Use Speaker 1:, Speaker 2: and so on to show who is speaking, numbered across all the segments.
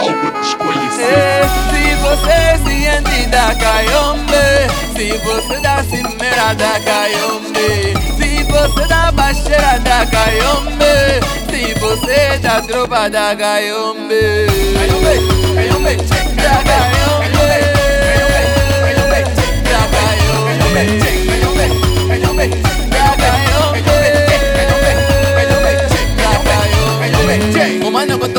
Speaker 1: Algo desconhecido.
Speaker 2: Se você se da caiombe Se você da cimeira da caiombe Se você da baixeira da caiombe Se você da tropa da caiombe Caiombe, caiombe,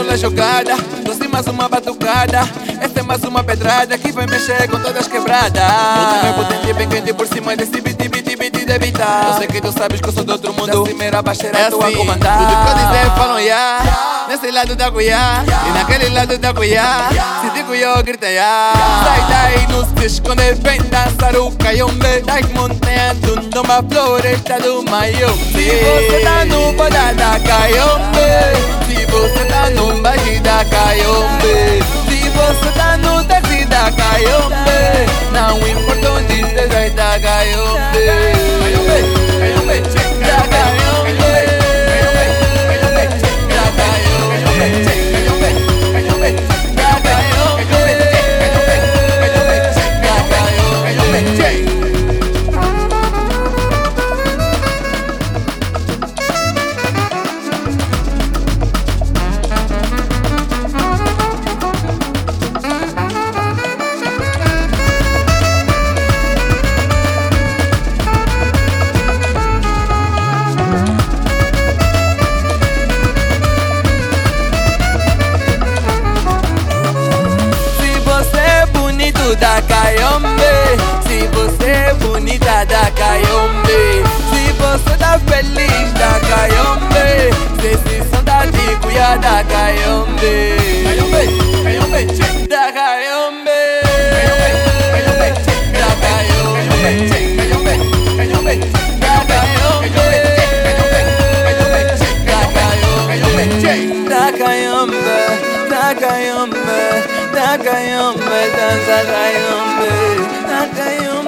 Speaker 2: Mano, botou a jogada, trouxe mais uma batucada. Esta é mais uma pedrada que vai mexer com todas quebradas. O time é potente, bem quente por cima desse beat, beat, beat de evitar. Eu sei que tu sabes que eu sou do outro mundo. Da cimeira baixeira, é tu a comandar. Tudo que eu dizer falam ya. Nesse lado da cuiá e naquele lado da cuiá Se digo eu grita ya. Sai daí, não se esconde, vem dançar o caiombe Das montanhas numa floresta do Maio Se você tá no boda da caiombe Se você Dagayombe, Dagayombe, Dagayombe, Dagayombe, Dagayombe.